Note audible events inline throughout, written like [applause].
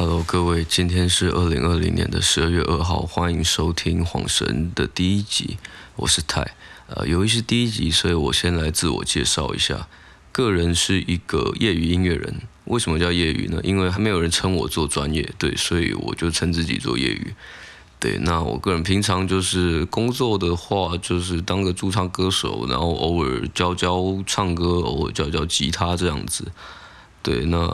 Hello，各位，今天是二零二零年的十二月二号，欢迎收听《晃神》的第一集，我是泰。呃，由于是第一集，所以我先来自我介绍一下。个人是一个业余音乐人，为什么叫业余呢？因为还没有人称我做专业，对，所以我就称自己做业余。对，那我个人平常就是工作的话，就是当个驻唱歌手，然后偶尔教教唱歌，偶尔教教吉他这样子。对，那。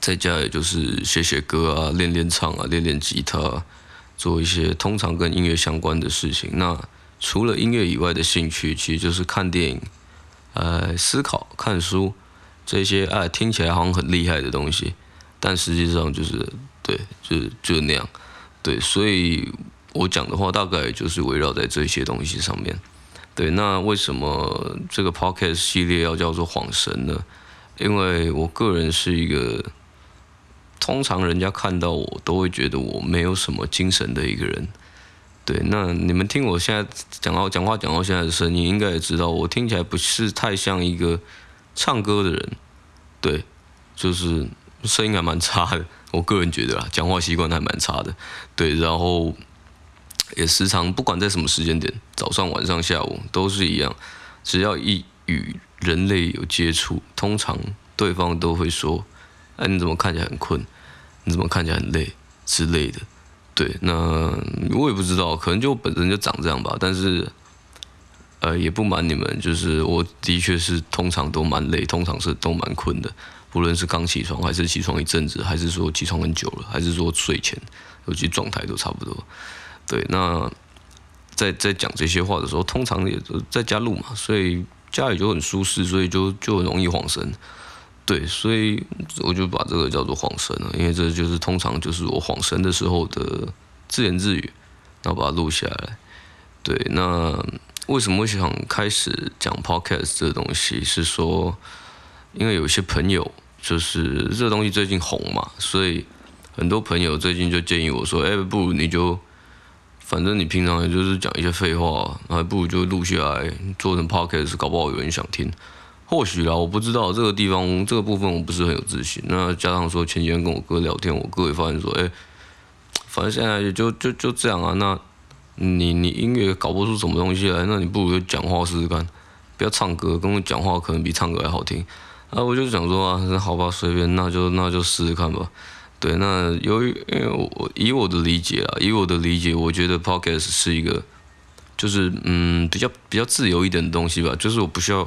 在家也就是写写歌啊，练练唱啊，练练吉他，做一些通常跟音乐相关的事情。那除了音乐以外的兴趣，其实就是看电影、呃，思考、看书这些，哎、听起来好像很厉害的东西，但实际上就是对，就是就那样。对，所以我讲的话大概就是围绕在这些东西上面。对，那为什么这个 podcast 系列要叫做晃神呢？因为我个人是一个。通常人家看到我都会觉得我没有什么精神的一个人，对。那你们听我现在讲到讲话讲到现在的声音，应该也知道我听起来不是太像一个唱歌的人，对，就是声音还蛮差的。我个人觉得啦，讲话习惯还蛮差的，对。然后也时常不管在什么时间点，早上、晚上、下午都是一样，只要一与人类有接触，通常对方都会说。哎，你怎么看起来很困？你怎么看起来很累之类的？对，那我也不知道，可能就本身就长这样吧。但是，呃，也不瞒你们，就是我的确是通常都蛮累，通常是都蛮困的。不论是刚起床，还是起床一阵子，还是说起床很久了，还是说睡前，尤其状态都差不多。对，那在在讲这些话的时候，通常也在家录嘛，所以家里就很舒适，所以就就很容易晃神。对，所以我就把这个叫做晃神了，因为这就是通常就是我晃神的时候的自言自语，然后把它录下来。对，那为什么会想开始讲 podcast 这个东西？是说，因为有些朋友就是这东西最近红嘛，所以很多朋友最近就建议我说：“哎，不如你就，反正你平常也就是讲一些废话，还不如就录下来做成 podcast，搞不好有人想听。”或许啦，我不知道这个地方这个部分我不是很有自信。那加上说前几天跟我哥聊天，我哥也发现说，哎，反正现在也就就就这样啊。那你你音乐搞不出什么东西来，那你不如就讲话试试看，不要唱歌，跟我讲话可能比唱歌还好听。啊，我就想说啊，那好吧，随便，那就那就试试看吧。对，那由于因为我以我的理解啊，以我的理解，我觉得 Podcast 是一个，就是嗯比较比较自由一点的东西吧，就是我不需要。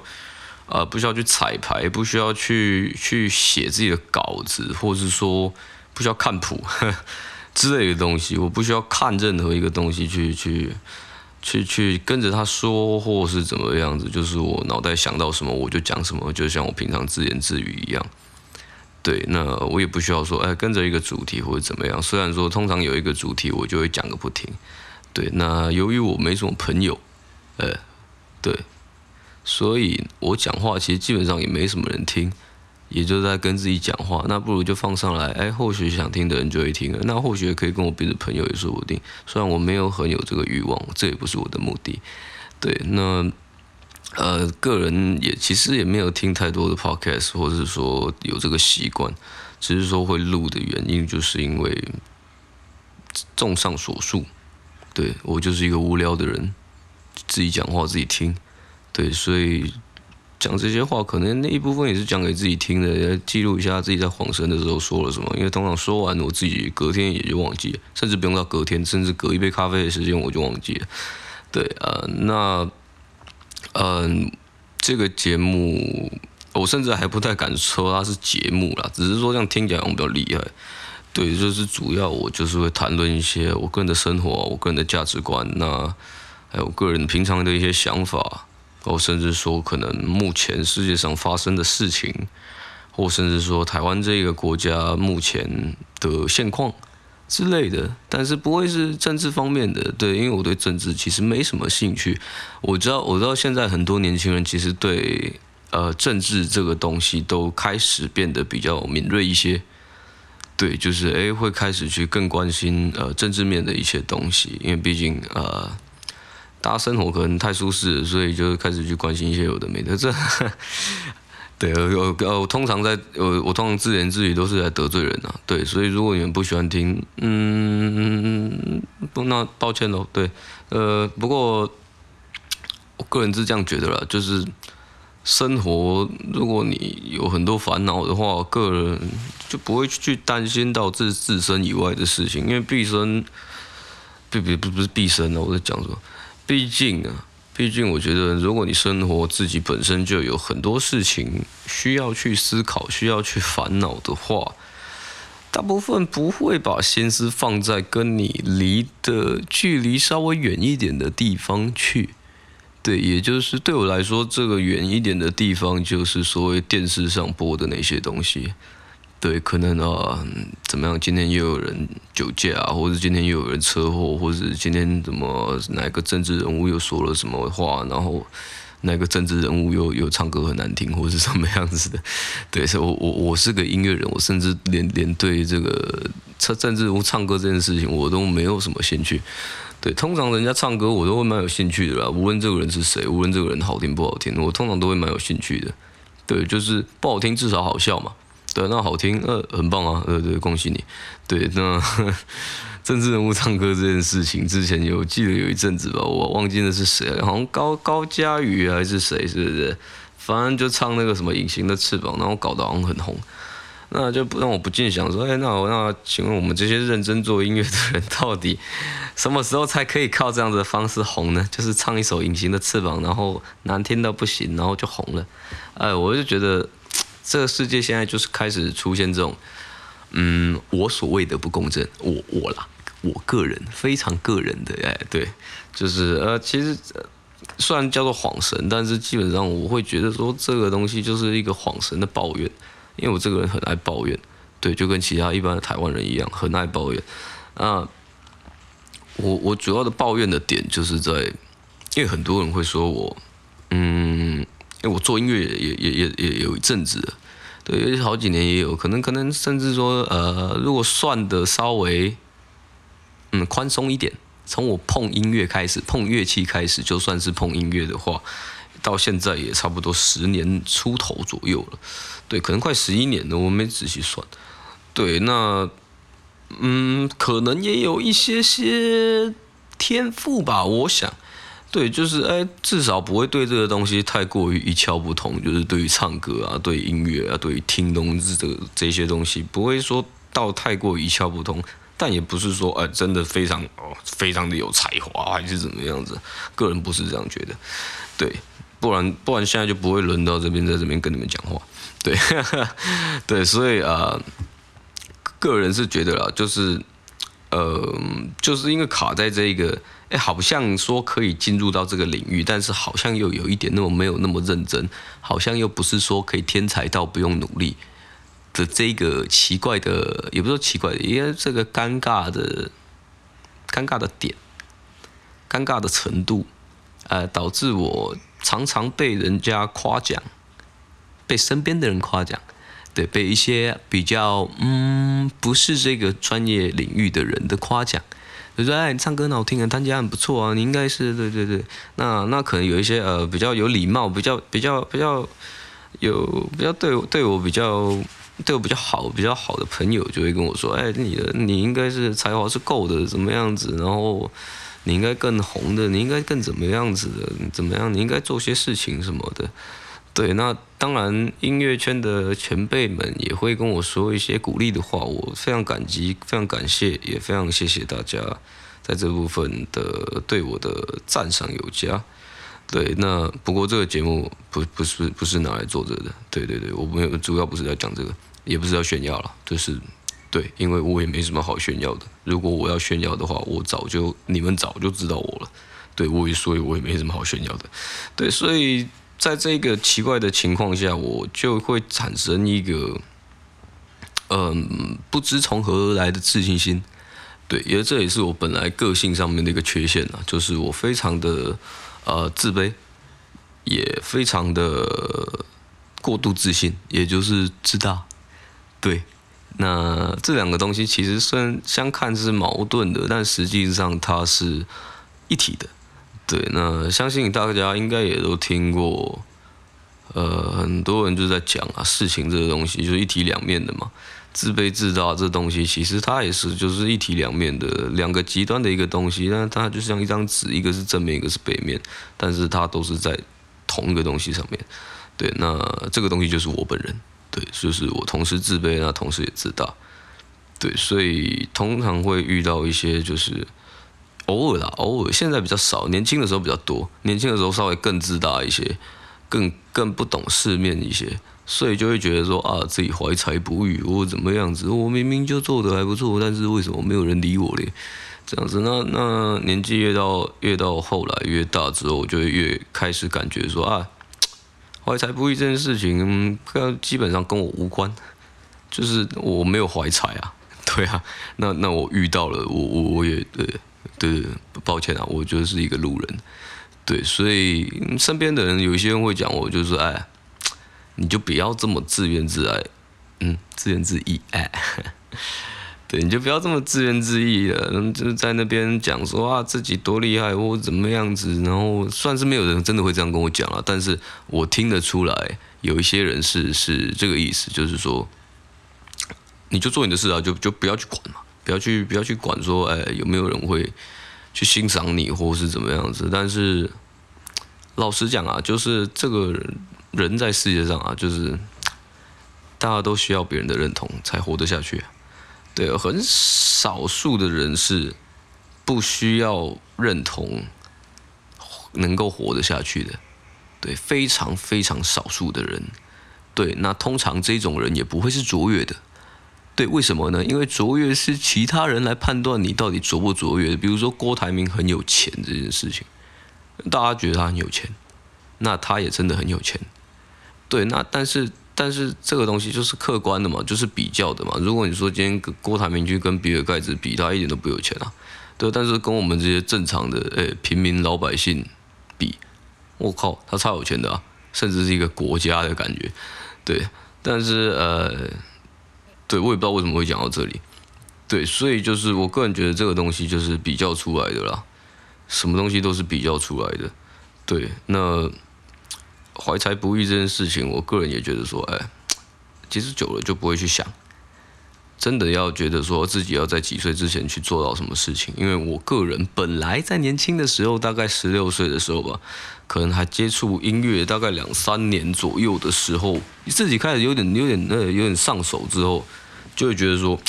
呃，不需要去彩排，不需要去去写自己的稿子，或者是说不需要看谱 [laughs] 之类的东西。我不需要看任何一个东西去去去去跟着他说，或是怎么样子。就是我脑袋想到什么我就讲什么，就像我平常自言自语一样。对，那我也不需要说，哎，跟着一个主题或者怎么样。虽然说通常有一个主题，我就会讲个不停。对，那由于我没什么朋友，呃，对。所以我讲话其实基本上也没什么人听，也就在跟自己讲话。那不如就放上来，哎，或许想听的人就会听了。那或许可以跟我别的朋友也说不定。虽然我没有很有这个欲望，这也不是我的目的。对，那呃，个人也其实也没有听太多的 podcast，或者是说有这个习惯，只是说会录的原因，就是因为综上所述，对，我就是一个无聊的人，自己讲话自己听。对，所以讲这些话，可能那一部分也是讲给自己听的，来记录一下自己在晃神的时候说了什么。因为通常说完，我自己隔天也就忘记了，甚至不用到隔天，甚至隔一杯咖啡的时间我就忘记了。对、呃，那嗯、这个节目我甚至还不太敢说它是节目啦，只是说这样听起来我比较厉害。对，就是主要我就是会谈论一些我个人的生活，我个人的价值观，那还有个人平常的一些想法。我甚至说，可能目前世界上发生的事情，或甚至说台湾这个国家目前的现况之类的，但是不会是政治方面的，对，因为我对政治其实没什么兴趣。我知道，我知道现在很多年轻人其实对呃政治这个东西都开始变得比较敏锐一些，对，就是诶会开始去更关心呃政治面的一些东西，因为毕竟呃。大家生活可能太舒适了，所以就开始去关心一些有的没的。这 [laughs] 对，呃呃，我通常在我，我通常自言自语都是在得罪人啊。对，所以如果你们不喜欢听，嗯，不，那抱歉喽。对，呃，不过我个人是这样觉得啦，就是生活，如果你有很多烦恼的话，个人就不会去担心到自自身以外的事情，因为毕生，不不不不是毕生啊，我在讲什么？毕竟啊。毕竟，我觉得，如果你生活自己本身就有很多事情需要去思考、需要去烦恼的话，大部分不会把心思放在跟你离的距离稍微远一点的地方去。对，也就是对我来说，这个远一点的地方，就是所谓电视上播的那些东西。对，可能啊，怎么样？今天又有人酒驾，或者今天又有人车祸，或者今天怎么哪个政治人物又说了什么话，然后哪个政治人物又又唱歌很难听，或者什么样子的？[laughs] 对，我我我是个音乐人，我甚至连连对这个政治人物唱歌这件事情我都没有什么兴趣。对，通常人家唱歌我都会蛮有兴趣的啦，无论这个人是谁，无论这个人好听不好听，我通常都会蛮有兴趣的。对，就是不好听至少好笑嘛。对，那好听，呃，很棒啊，对对，恭喜你。对，那 [laughs] 政治人物唱歌这件事情，之前有记得有一阵子吧，我忘记了是谁，好像高高嘉瑜还是谁，是不是？反正就唱那个什么《隐形的翅膀》，然后搞得好像很红。那就不让我不禁想说，哎，那我那请问我们这些认真做音乐的人，到底什么时候才可以靠这样子的方式红呢？就是唱一首《隐形的翅膀》，然后难听到不行，然后就红了。哎，我就觉得。这个世界现在就是开始出现这种，嗯，我所谓的不公正，我我啦，我个人非常个人的，哎，对，就是呃，其实虽然叫做恍神，但是基本上我会觉得说这个东西就是一个恍神的抱怨，因为我这个人很爱抱怨，对，就跟其他一般的台湾人一样，很爱抱怨。啊，我我主要的抱怨的点就是在，因为很多人会说我，嗯。因为我做音乐也也也也也有一阵子了，对，好几年也有可能，可能甚至说，呃，如果算的稍微，嗯，宽松一点，从我碰音乐开始，碰乐器开始，就算是碰音乐的话，到现在也差不多十年出头左右了，对，可能快十一年了，我没仔细算，对，那，嗯，可能也有一些些天赋吧，我想。对，就是哎，至少不会对这个东西太过于一窍不通。就是对于唱歌啊，对音乐啊，对于听东西这这些东西，不会说到太过于一窍不通。但也不是说哎，真的非常哦，非常的有才华还是怎么样子。个人不是这样觉得。对，不然不然现在就不会轮到这边在这边跟你们讲话。对，[laughs] 对，所以啊，个人是觉得啦，就是呃，就是因为卡在这个。哎，好像说可以进入到这个领域，但是好像又有一点那么没有那么认真，好像又不是说可以天才到不用努力的这个奇怪的，也不是说奇怪的，因为这个尴尬的尴尬的点，尴尬的程度，呃，导致我常常被人家夸奖，被身边的人夸奖，对，被一些比较嗯不是这个专业领域的人的夸奖。就说哎，你唱歌很好听啊，弹吉他很不错啊，你应该是对对对。那那可能有一些呃比较有礼貌、比较比较比较有比较对对我比较对我比较好、比较好的朋友，就会跟我说，哎，你的你应该是才华是够的，怎么样子？然后你应该更红的，你应该更怎么样子的？怎么样？你应该做些事情什么的。对，那当然，音乐圈的前辈们也会跟我说一些鼓励的话，我非常感激，非常感谢，也非常谢谢大家在这部分的对我的赞赏有加。对，那不过这个节目不不是不是拿来做这个的，对对对，我没有主要不是在讲这个，也不是要炫耀了，就是对，因为我也没什么好炫耀的。如果我要炫耀的话，我早就你们早就知道我了。对，我也所以我也没什么好炫耀的。对，所以。在这个奇怪的情况下，我就会产生一个，嗯，不知从何而来的自信心，对，因为这也是我本来个性上面的一个缺陷啊，就是我非常的呃自卑，也非常的过度自信，也就是自大，对，那这两个东西其实虽然相看是矛盾的，但实际上它是一体的。对，那相信大家应该也都听过，呃，很多人就在讲啊，事情这个东西就是一体两面的嘛。自卑自大这东西，其实它也是就是一体两面的两个极端的一个东西。但它就像一张纸，一个是正面，一个是背面，但是它都是在同一个东西上面。对，那这个东西就是我本人。对，就是我同时自卑，那同时也自大。对，所以通常会遇到一些就是偶尔啦，偶尔现在比较少，年轻的时候比较多。年轻的时候稍微更自大一些，更更不懂世面一些。所以就会觉得说啊，自己怀才不遇，我怎么样子？我明明就做得还不错，但是为什么没有人理我嘞？这样子，那那年纪越到越到后来越大之后，我就会越开始感觉说啊，[tsk] 怀才不遇这件事情，基本上跟我无关，就是我没有怀才啊，对啊，那那我遇到了，我我我也对对，抱歉啊，我就是一个路人，对，所以身边的人有一些人会讲我，就是哎。你就不要这么自怨自艾，嗯，自怨自艾，哎，对，你就不要这么自怨自艾了，就是在那边讲说啊自己多厉害或怎么样子，然后算是没有人真的会这样跟我讲了，但是我听得出来，有一些人是是这个意思，就是说，你就做你的事啊，就就不要去管嘛，不要去不要去管说，哎，有没有人会去欣赏你或是怎么样子，但是老实讲啊，就是这个。人在世界上啊，就是大家都需要别人的认同才活得下去。对，很少数的人是不需要认同能够活得下去的。对，非常非常少数的人。对，那通常这种人也不会是卓越的。对，为什么呢？因为卓越是其他人来判断你到底卓不卓越。比如说郭台铭很有钱这件事情，大家觉得他很有钱，那他也真的很有钱。对，那但是但是这个东西就是客观的嘛，就是比较的嘛。如果你说今天郭台铭去跟比尔盖茨比，他一点都不有钱啊。对，但是跟我们这些正常的诶平民老百姓比，我靠，他超有钱的啊，甚至是一个国家的感觉。对，但是呃，对我也不知道为什么会讲到这里。对，所以就是我个人觉得这个东西就是比较出来的啦，什么东西都是比较出来的。对，那。怀才不遇这件事情，我个人也觉得说，哎，其实久了就不会去想，真的要觉得说自己要在几岁之前去做到什么事情。因为我个人本来在年轻的时候，大概十六岁的时候吧，可能还接触音乐，大概两三年左右的时候，自己开始有点、有点、那有点上手之后，就会觉得说，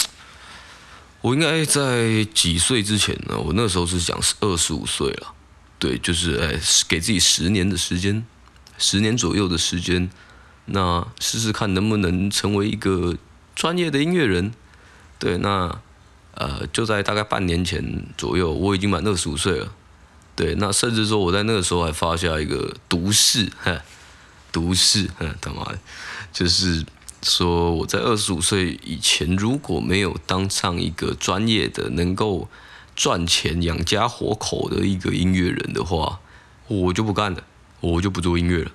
[tsk] 我应该在几岁之前呢？我那时候是讲二十五岁了，对，就是哎，给自己十年的时间。十年左右的时间，那试试看能不能成为一个专业的音乐人。对，那呃就在大概半年前左右，我已经满二十五岁了。对，那甚至说我在那个时候还发下一个毒誓，哼，毒誓，哼，他妈的，就是说我在二十五岁以前如果没有当上一个专业的、能够赚钱养家活口的一个音乐人的话，我就不干了。我就不做音乐了，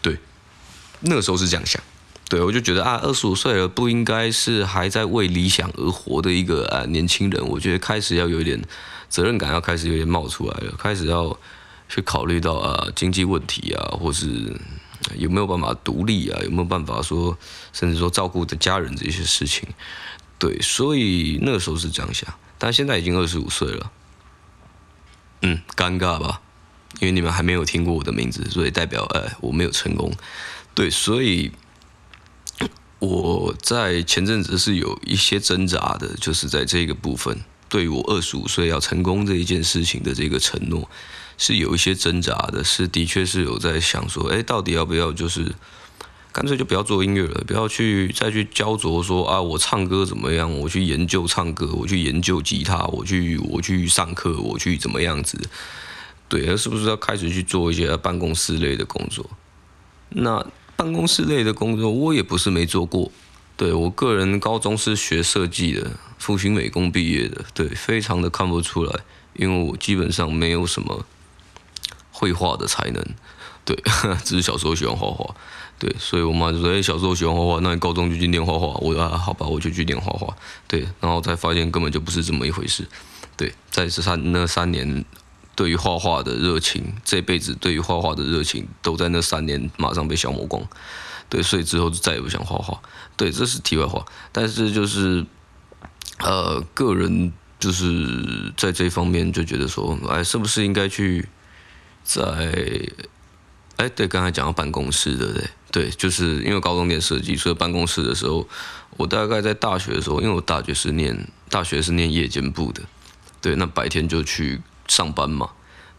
对，那个时候是这样想，对，我就觉得啊，二十五岁了不应该是还在为理想而活的一个啊年轻人，我觉得开始要有点责任感，要开始有点冒出来了，开始要去考虑到啊经济问题啊，或是有没有办法独立啊，有没有办法说，甚至说照顾的家人这些事情，对，所以那个时候是这样想，但现在已经二十五岁了，嗯，尴尬吧？因为你们还没有听过我的名字，所以代表呃我没有成功。对，所以我在前阵子是有一些挣扎的，就是在这个部分，对于我二十五岁要成功这一件事情的这个承诺，是有一些挣扎的，是的确是有在想说，哎，到底要不要就是干脆就不要做音乐了，不要去再去焦灼说啊，我唱歌怎么样？我去研究唱歌，我去研究吉他，我去我去上课，我去怎么样子？对，而是不是要开始去做一些办公室类的工作？那办公室类的工作，我也不是没做过。对，我个人高中是学设计的，复兴美工毕业的，对，非常的看不出来，因为我基本上没有什么绘画的才能。对，[laughs] 只是小时候喜欢画画。对，所以我妈就说：“哎，小时候喜欢画画，那你高中就去练画画。”我说：“啊，好吧，我就去练画画。”对，然后才发现根本就不是这么一回事。对，在这三那三年。对于画画的热情，这辈子对于画画的热情都在那三年马上被消磨光。对，所以之后就再也不想画画。对，这是题外话。但是就是，呃，个人就是在这方面就觉得说，哎，是不是应该去在，哎，对，刚才讲到办公室，对不对？对，就是因为高中念设计，所以办公室的时候，我大概在大学的时候，因为我大学是念大学是念夜间部的，对，那白天就去上班嘛。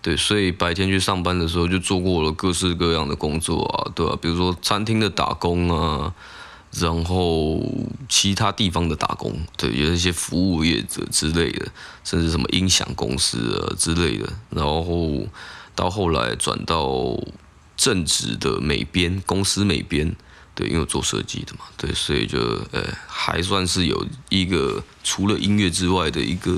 对，所以白天去上班的时候，就做过了各式各样的工作啊，对、啊？比如说餐厅的打工啊，然后其他地方的打工，对，有一些服务业者之类的，甚至什么音响公司啊之类的。然后到后来转到正职的美编公司美编，对，因为我做设计的嘛，对，所以就呃还算是有一个除了音乐之外的一个。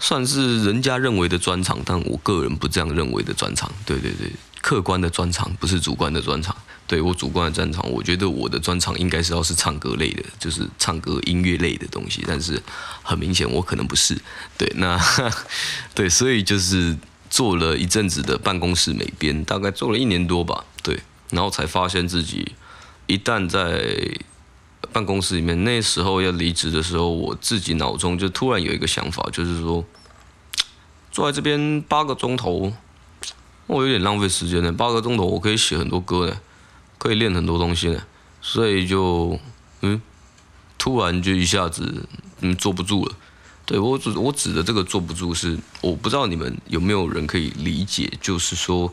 算是人家认为的专长，但我个人不这样认为的专长。对对对，客观的专长不是主观的专长。对我主观的专长，我觉得我的专长应该是要是唱歌类的，就是唱歌音乐类的东西。但是很明显，我可能不是。对，那 [laughs] 对，所以就是做了一阵子的办公室美编，大概做了一年多吧。对，然后才发现自己一旦在。办公室里面，那时候要离职的时候，我自己脑中就突然有一个想法，就是说，坐在这边八个钟头，我有点浪费时间呢。八个钟头我可以写很多歌呢，可以练很多东西呢，所以就嗯，突然就一下子嗯坐不住了。对，我指我指的这个坐不住是，我不知道你们有没有人可以理解，就是说，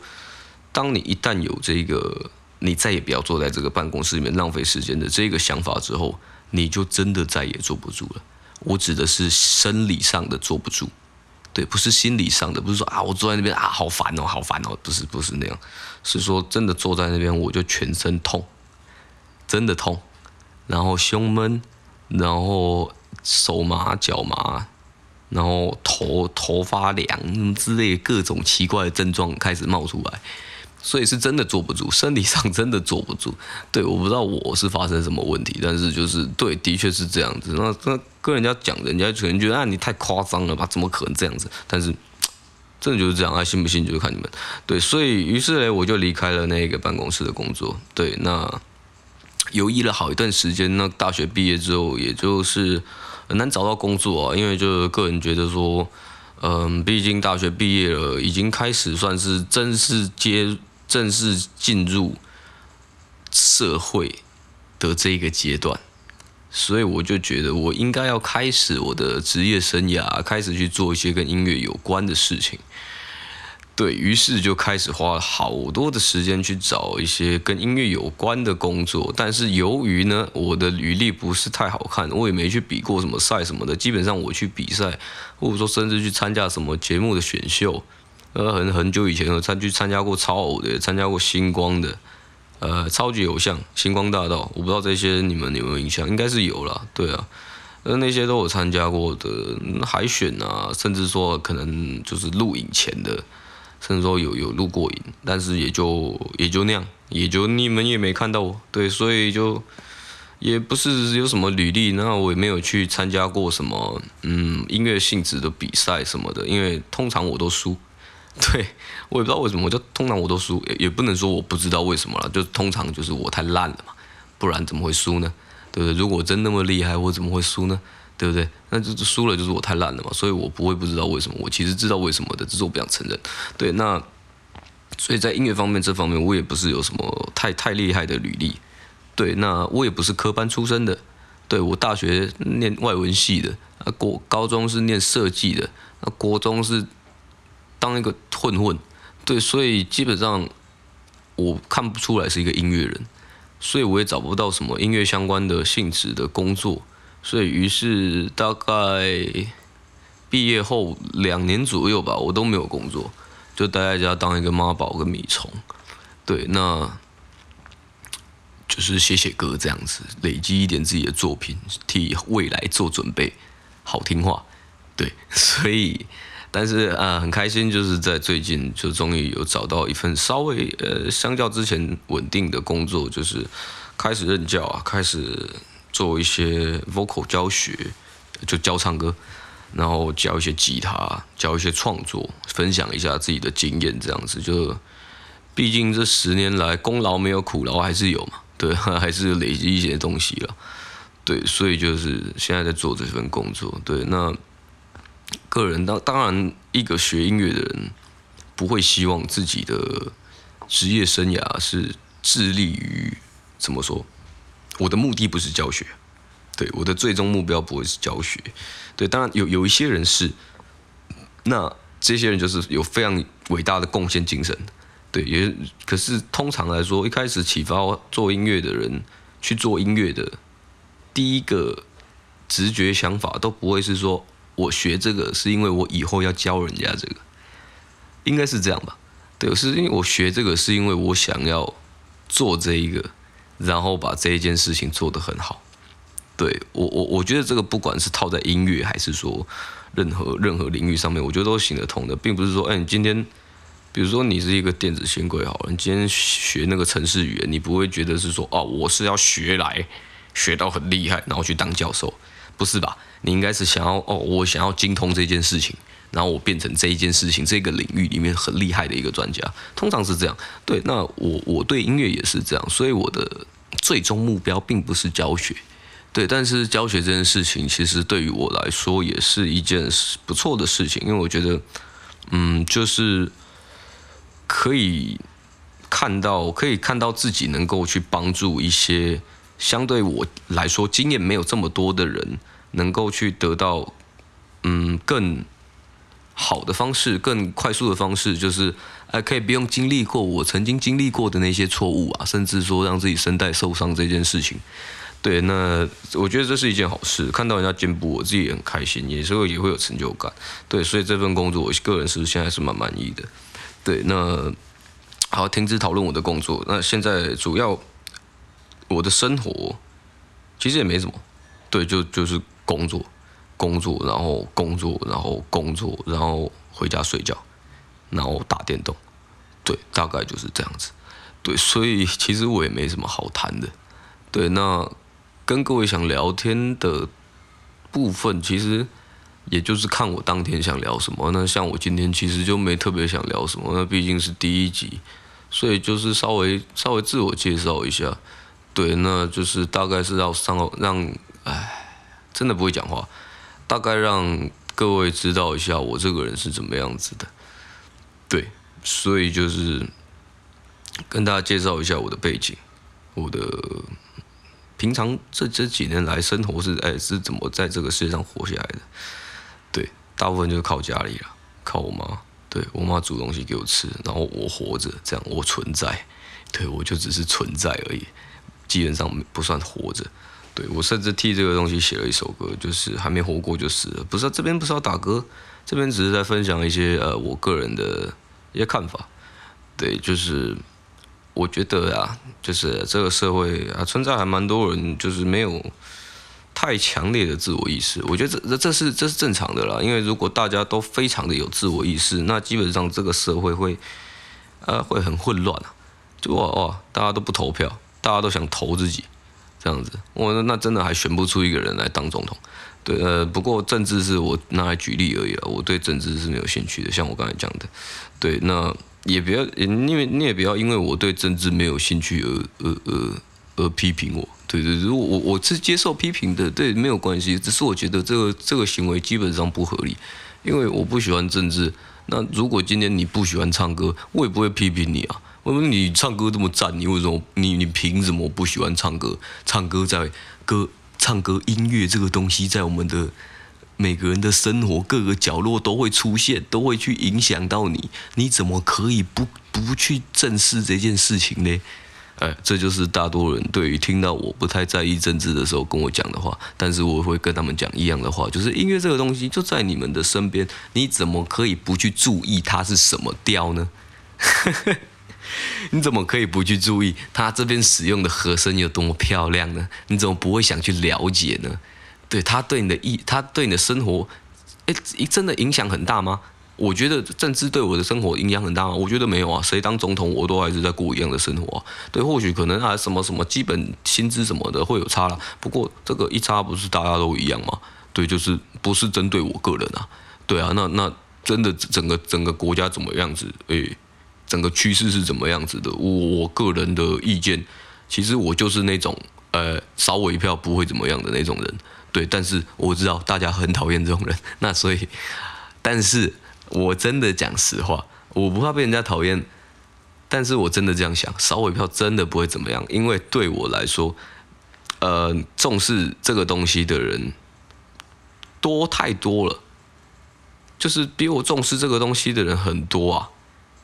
当你一旦有这个。你再也不要坐在这个办公室里面浪费时间的这个想法之后，你就真的再也坐不住了。我指的是生理上的坐不住，对，不是心理上的，不是说啊，我坐在那边啊，好烦哦，好烦哦，不是，不是那样，是说真的坐在那边我就全身痛，真的痛，然后胸闷，然后手麻脚麻，然后头头发凉之类的各种奇怪的症状开始冒出来。所以是真的坐不住，身体上真的坐不住。对，我不知道我是发生什么问题，但是就是对，的确是这样子。那那跟人家讲，人家可能觉得啊，你太夸张了吧？怎么可能这样子？但是真的就是这样，啊，信不信就是看你们。对，所以于是呢，我就离开了那个办公室的工作。对，那犹豫了好一段时间。那大学毕业之后，也就是很难找到工作啊，因为就是个人觉得说，嗯，毕竟大学毕业了，已经开始算是正式接。正式进入社会的这个阶段，所以我就觉得我应该要开始我的职业生涯，开始去做一些跟音乐有关的事情。对，于是就开始花了好多的时间去找一些跟音乐有关的工作。但是由于呢，我的履历不是太好看，我也没去比过什么赛什么的。基本上我去比赛，或者说甚至去参加什么节目的选秀。呃，很很久以前有参去参加过超偶的，参加过星光的，呃，超级偶像、星光大道，我不知道这些你们有没有印象？应该是有啦，对啊，呃，那些都有参加过的海选啊，甚至说可能就是录影前的，甚至说有有录过影，但是也就也就那样，也就你们也没看到我，对，所以就也不是有什么履历，那我也没有去参加过什么嗯音乐性质的比赛什么的，因为通常我都输。[laughs] 对，我也不知道为什么，我就通常我都输，也也不能说我不知道为什么了，就通常就是我太烂了嘛，不然怎么会输呢？对不对？如果真那么厉害，我怎么会输呢？对不对？那就是输了就是我太烂了嘛，所以我不会不知道为什么，我其实知道为什么的，只是我不想承认。对，那所以在音乐方面这方面，我也不是有什么太太厉害的履历。对，那我也不是科班出身的，对，我大学念外文系的，啊，国高中是念设计的，那国中是。当一个混混，对，所以基本上我看不出来是一个音乐人，所以我也找不到什么音乐相关的性质的工作，所以于是大概毕业后两年左右吧，我都没有工作，就待在家当一个妈宝跟米虫，对，那就是写写歌这样子，累积一点自己的作品，替未来做准备，好听话，对，所以。但是啊，很开心，就是在最近就终于有找到一份稍微呃，相较之前稳定的工作，就是开始任教啊，开始做一些 vocal 教学，就教唱歌。然后教一些吉他，教一些创作，分享一下自己的经验，这样子就，毕竟这十年来功劳没有苦劳还是有嘛，对，[laughs] 还是累积一些东西了，对，所以就是现在在做这份工作，对，那个人当当然一个学音乐的人不会希望自己的职业生涯是致力于怎么说，我的目的不是教学。对，我的最终目标不会是教学，对，当然有有一些人是，那这些人就是有非常伟大的贡献精神，对，也可是通常来说，一开始启发做音乐的人去做音乐的，第一个直觉想法都不会是说我学这个是因为我以后要教人家这个，应该是这样吧？对，是因为我学这个是因为我想要做这一个，然后把这一件事情做得很好。对我我我觉得这个不管是套在音乐还是说任何任何领域上面，我觉得都行得通的，并不是说，哎，你今天，比如说你是一个电子新贵好了，你今天学那个程式语言，你不会觉得是说，哦，我是要学来学到很厉害，然后去当教授，不是吧？你应该是想要，哦，我想要精通这件事情，然后我变成这一件事情这个领域里面很厉害的一个专家，通常是这样。对，那我我对音乐也是这样，所以我的最终目标并不是教学。对，但是教学这件事情，其实对于我来说也是一件不错的事情，因为我觉得，嗯，就是可以看到，可以看到自己能够去帮助一些相对我来说经验没有这么多的人，能够去得到，嗯，更好的方式，更快速的方式，就是哎，可以不用经历过我曾经经历过的那些错误啊，甚至说让自己声带受伤这件事情。对，那我觉得这是一件好事，看到人家进步，我自己也很开心，也是会也会有成就感。对，所以这份工作，我个人是现在是蛮满意的。对，那好，停止讨论我的工作。那现在主要我的生活其实也没什么，对，就就是工作，工作，然后工作，然后工作，然后回家睡觉，然后打电动。对，大概就是这样子。对，所以其实我也没什么好谈的。对，那。跟各位想聊天的部分，其实也就是看我当天想聊什么。那像我今天其实就没特别想聊什么，那毕竟是第一集，所以就是稍微稍微自我介绍一下。对，那就是大概是要上让，哎，真的不会讲话，大概让各位知道一下我这个人是怎么样子的。对，所以就是跟大家介绍一下我的背景，我的。平常这这几年来生活是哎是怎么在这个世界上活下来的？对，大部分就是靠家里了，靠我妈。对，我妈煮东西给我吃，然后我活着，这样我存在。对，我就只是存在而已，基本上不算活着。对，我甚至替这个东西写了一首歌，就是还没活过就死了。不是这边不是要打歌，这边只是在分享一些呃我个人的一些看法。对，就是。我觉得啊，就是这个社会啊，存在还蛮多人，就是没有太强烈的自我意识。我觉得这这这是这是正常的啦，因为如果大家都非常的有自我意识，那基本上这个社会会呃会很混乱啊。就哇哇，大家都不投票，大家都想投自己，这样子，我那真的还选不出一个人来当总统。对，呃，不过政治是我拿来举例而已啊，我对政治是没有兴趣的，像我刚才讲的，对，那。也不要，因为你也不要因为我对政治没有兴趣而而而而批评我。对对如果我我是接受批评的，对，没有关系。只是我觉得这个这个行为基本上不合理，因为我不喜欢政治。那如果今天你不喜欢唱歌，我也不会批评你啊。我说你唱歌这么赞，你为什么你你凭什么不喜欢唱歌？唱歌在歌唱歌音乐这个东西在我们的。每个人的生活各个角落都会出现，都会去影响到你。你怎么可以不不去正视这件事情呢？哎，这就是大多人对于听到我不太在意政治的时候跟我讲的话。但是我会跟他们讲一样的话，就是音乐这个东西就在你们的身边，你怎么可以不去注意它是什么调呢？[laughs] [laughs] 你怎么可以不去注意他这边使用的和声有多么漂亮呢？你怎么不会想去了解呢？对他对你的意，他对你的生活，哎，真的影响很大吗？我觉得政治对我的生活影响很大吗？我觉得没有啊，谁当总统我都还是在过一样的生活。对，或许可能啊什么什么基本薪资什么的会有差啦，不过这个一差不是大家都一样吗？对，就是不是针对我个人啊，对啊，那那真的整个整个国家怎么样子？诶，整个趋势是怎么样子的？我我个人的意见，其实我就是那种呃少我一票不会怎么样的那种人，对，但是我知道大家很讨厌这种人，那所以，但是我真的讲实话，我不怕被人家讨厌。但是我真的这样想，少我一票真的不会怎么样，因为对我来说，呃，重视这个东西的人多太多了，就是比我重视这个东西的人很多啊，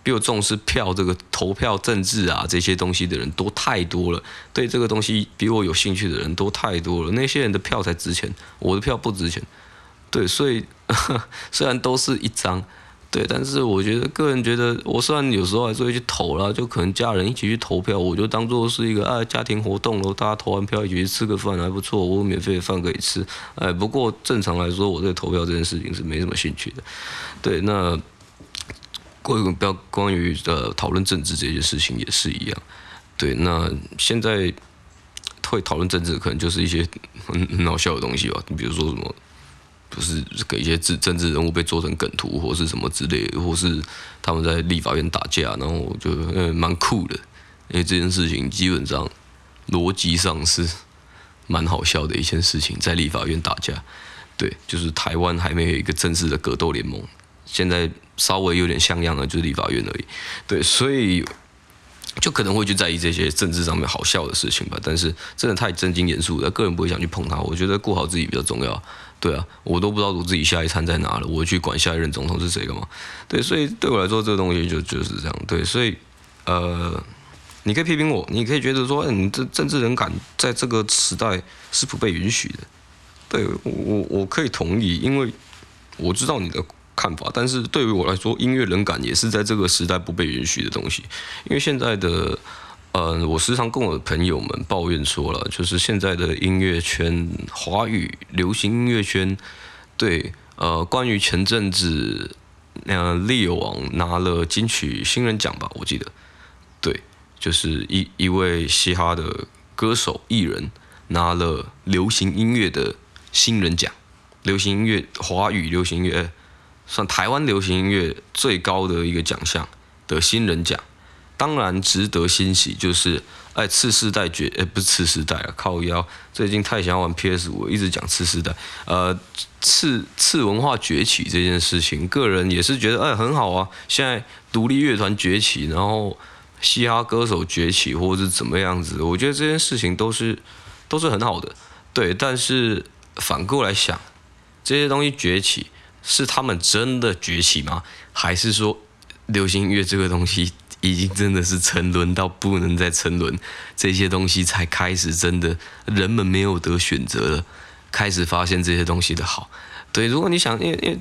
比我重视票这个投票政治啊这些东西的人多太多了，对这个东西比我有兴趣的人多太多了，那些人的票才值钱，我的票不值钱，对，所以 [laughs] 虽然都是一张。对，但是我觉得个人觉得，我虽然有时候还是会去投啦，就可能家人一起去投票，我就当做是一个啊家庭活动咯，大家投完票一起去吃个饭还不错，我有免费的饭可以吃。哎，不过正常来说，我对投票这件事情是没什么兴趣的。对，那关于不要关于呃讨论政治这件事情也是一样。对，那现在会讨论政治，可能就是一些很很好笑的东西吧，你比如说什么。不是给一些政政治人物被做成梗图，或是什么之类的，或是他们在立法院打架，然后我觉得嗯蛮酷的，因为这件事情基本上逻辑上是蛮好笑的一件事情，在立法院打架，对，就是台湾还没有一个正式的格斗联盟，现在稍微有点像样的就是立法院而已，对，所以就可能会去在意这些政治上面好笑的事情吧，但是真的太正经严肃了，个人不会想去碰它，我觉得过好自己比较重要。对啊，我都不知道我自己下一餐在哪了，我去管下一任总统是谁干嘛？对，所以对我来说，这个东西就就是这样。对，所以呃，你可以批评我，你可以觉得说，你这政治人感在这个时代是不被允许的。对我，我可以同意，因为我知道你的看法，但是对于我来说，音乐冷感也是在这个时代不被允许的东西，因为现在的。嗯，我时常跟我的朋友们抱怨说了，就是现在的音乐圈，华语流行音乐圈，对，呃，关于前阵子，那 Leo 王拿了金曲新人奖吧，我记得，对，就是一一位嘻哈的歌手艺人拿了流行音乐的新人奖，流行音乐华语流行音乐算台湾流行音乐最高的一个奖项的新人奖。当然值得欣喜，就是哎，次世代崛，哎，不是次世代啊，靠腰，最近太想要玩 PS 五，一直讲次世代，呃，次次文化崛起这件事情，个人也是觉得哎很好啊。现在独立乐团崛起，然后嘻哈歌手崛起，或者是怎么样子，我觉得这件事情都是都是很好的，对。但是反过来想，这些东西崛起是他们真的崛起吗？还是说流行音乐这个东西？已经真的是沉沦到不能再沉沦，这些东西才开始真的人们没有得选择了，开始发现这些东西的好。对，如果你想，因为因为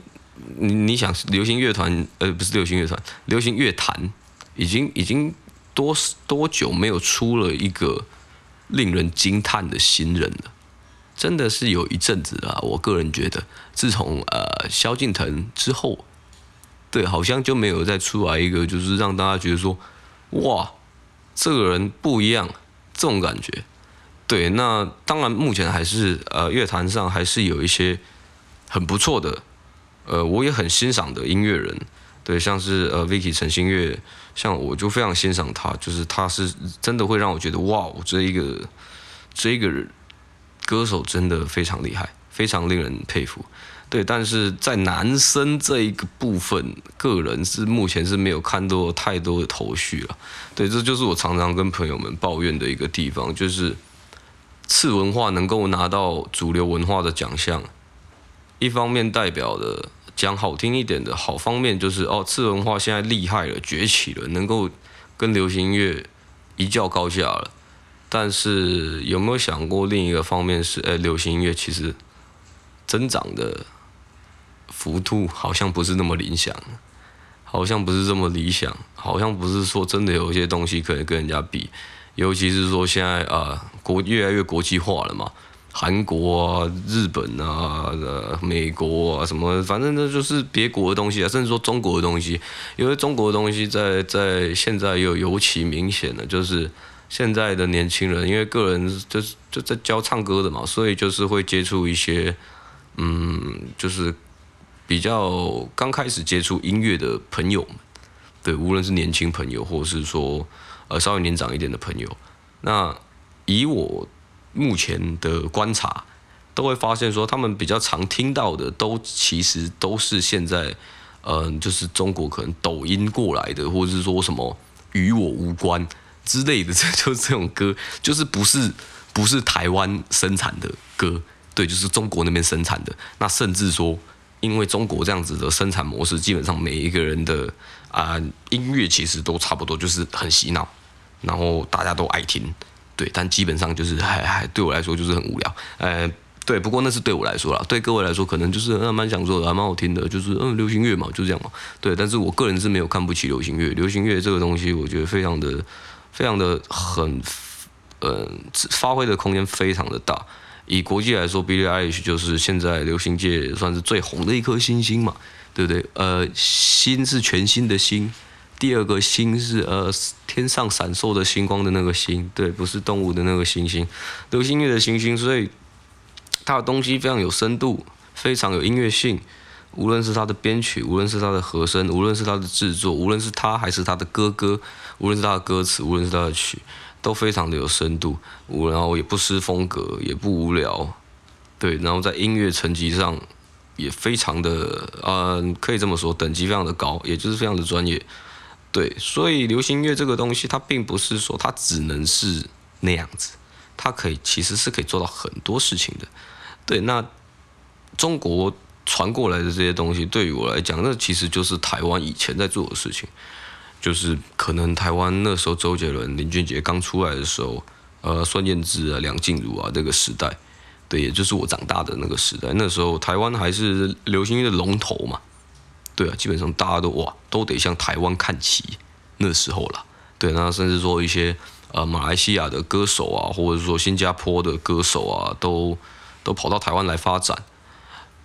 你你想流行乐团，呃，不是流行乐团，流行乐坛已经已经多多久没有出了一个令人惊叹的新人了？真的是有一阵子了，我个人觉得，自从呃萧敬腾之后。对，好像就没有再出来一个，就是让大家觉得说，哇，这个人不一样，这种感觉。对，那当然目前还是呃乐坛上还是有一些很不错的，呃，我也很欣赏的音乐人。对，像是呃 Vicky 陈星月，像我就非常欣赏他，就是他是真的会让我觉得哇，我这一个这一个人歌手真的非常厉害，非常令人佩服。对，但是在男生这一个部分，个人是目前是没有看到太多的头绪了。对，这就是我常常跟朋友们抱怨的一个地方，就是次文化能够拿到主流文化的奖项，一方面代表的讲好听一点的好方面，就是哦，次文化现在厉害了，崛起了，能够跟流行音乐一较高下了。但是有没有想过另一个方面是，哎，流行音乐其实增长的。幅度好像不是那么理想，好像不是这么理想，好像不是说真的有一些东西可以跟人家比，尤其是说现在啊国越来越国际化了嘛，韩国啊、日本啊、呃、美国啊什么，反正那就是别国的东西啊，甚至说中国的东西，因为中国的东西在在现在又尤其明显的，就是现在的年轻人，因为个人就是就在教唱歌的嘛，所以就是会接触一些。嗯，就是比较刚开始接触音乐的朋友们，对，无论是年轻朋友，或者是说呃稍微年长一点的朋友，那以我目前的观察，都会发现说，他们比较常听到的，都其实都是现在，嗯、就是中国可能抖音过来的，或者是说什么与我无关之类的，[laughs] 这就是这种歌，就是不是不是台湾生产的歌，对，就是中国那边生产的。那甚至说，因为中国这样子的生产模式，基本上每一个人的啊、音乐其实都差不多，就是很洗脑，然后大家都爱听，对，但基本上就是还还对我来说就是很无聊，呃。对，不过那是对我来说啦，对各位来说可能就是嗯蛮享受的，还蛮好听的，就是嗯流行乐嘛，就这样嘛。对，但是我个人是没有看不起流行乐，流行乐这个东西，我觉得非常的、非常的很，呃，发挥的空间非常的大。以国际来说，Billie Eilish 就是现在流行界算是最红的一颗星星嘛，对不对？呃，星是全新的星，第二个星是呃天上闪烁的星光的那个星，对，不是动物的那个星星，流行乐的星星，所以。他的东西非常有深度，非常有音乐性，无论是他的编曲，无论是他的和声，无论是他的制作，无论是他还是他的哥哥，无论是他的歌词，无论是他的曲，都非常的有深度，然后也不失风格，也不无聊，对，然后在音乐层级上也非常的，嗯，可以这么说，等级非常的高，也就是非常的专业，对，所以流行乐这个东西，它并不是说它只能是那样子，它可以其实是可以做到很多事情的。对，那中国传过来的这些东西，对于我来讲，那其实就是台湾以前在做的事情，就是可能台湾那时候周杰伦、林俊杰刚出来的时候，呃，孙燕姿啊、梁静茹啊那个时代，对，也就是我长大的那个时代。那时候台湾还是流行音乐的龙头嘛，对啊，基本上大家都哇，都得向台湾看齐，那时候了。对，那甚至说一些呃马来西亚的歌手啊，或者是说新加坡的歌手啊，都。都跑到台湾来发展，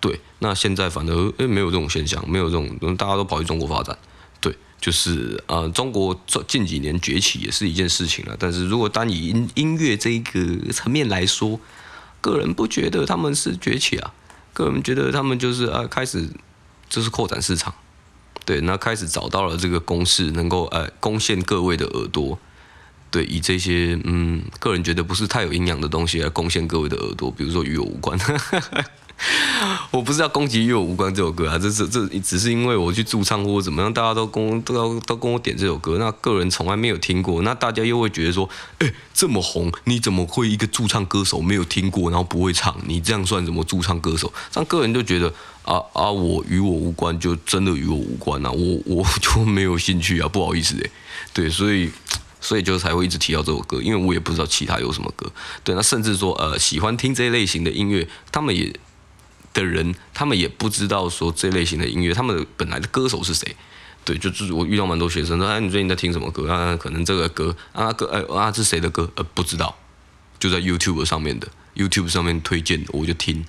对，那现在反而诶、没有这种现象，没有这种，大家都跑去中国发展，就是呃中国近几年崛起也是一件事情了，但是如果单以音音乐这一个层面来说，个人不觉得他们是崛起啊，个人觉得他们就是啊开始就是扩展市场，对，那开始找到了这个公式，能够呃攻陷各位的耳朵。对，以这些嗯，个人觉得不是太有营养的东西来攻陷各位的耳朵，比如说与我无关。[laughs] [laughs] 我不是要攻击与我无关这首歌啊，这是这只是因为我去驻唱或者怎么样，大家都跟都要都跟我点这首歌，那个人从来没有听过，那大家又会觉得说，哎，这么红，你怎么会一个驻唱歌手没有听过，然后不会唱，你这样算什么驻唱歌手？这样个人就觉得啊啊，我与我无关，就真的与我无关啊，我 [laughs] 我就没有兴趣啊，不好意思哎，对，所以。所以就才会一直提到这首歌，因为我也不知道其他有什么歌。对，那甚至说，呃，喜欢听这类型的音乐，他们也的人，他们也不知道说这类型的音乐，他们本来的歌手是谁。对，就是我遇到蛮多学生说，哎，你最近在听什么歌啊？可能这个歌啊歌，哎啊，是谁的歌？呃，不知道，就在 YouTube 上面的 YouTube 上面推荐的，我就听，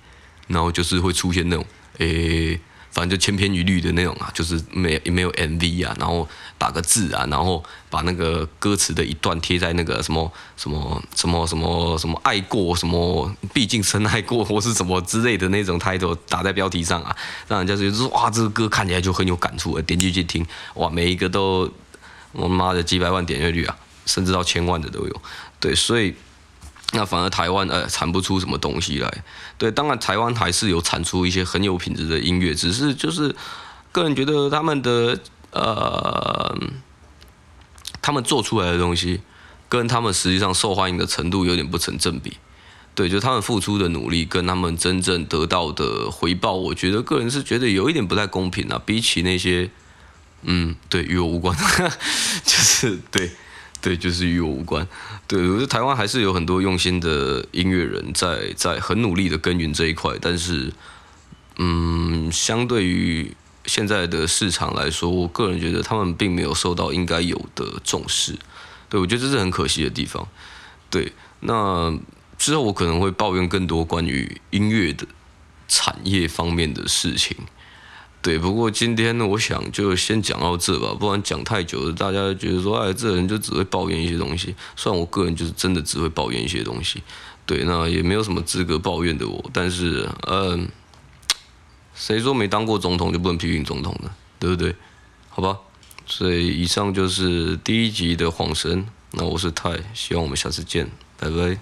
然后就是会出现那种，诶。反正就千篇一律的那种啊，就是没没有 MV 啊，然后打个字啊，然后把那个歌词的一段贴在那个什么什么什么什么什么爱过什么，毕竟深爱过或是什么之类的那种 title 打在标题上啊，让人家觉得哇，这个歌看起来就很有感触啊，点进去听，哇，每一个都我妈的几百万点阅率啊，甚至到千万的都有，对，所以。那反而台湾呃产不出什么东西来，对，当然台湾还是有产出一些很有品质的音乐，只是就是个人觉得他们的呃，他们做出来的东西跟他们实际上受欢迎的程度有点不成正比，对，就他们付出的努力跟他们真正得到的回报，我觉得个人是觉得有一点不太公平啊，比起那些嗯，对，与我无关，[laughs] 就是对。对，就是与我无关。对，我觉得台湾还是有很多用心的音乐人在在很努力的耕耘这一块，但是，嗯，相对于现在的市场来说，我个人觉得他们并没有受到应该有的重视。对，我觉得这是很可惜的地方。对，那之后我可能会抱怨更多关于音乐的产业方面的事情。对，不过今天呢，我想就先讲到这吧，不然讲太久了，大家觉得说，哎，这人就只会抱怨一些东西。虽然我个人就是真的只会抱怨一些东西，对，那也没有什么资格抱怨的我，但是，嗯，谁说没当过总统就不能批评总统呢？对不对？好吧，所以以上就是第一集的晃神。那我是泰，希望我们下次见，拜拜。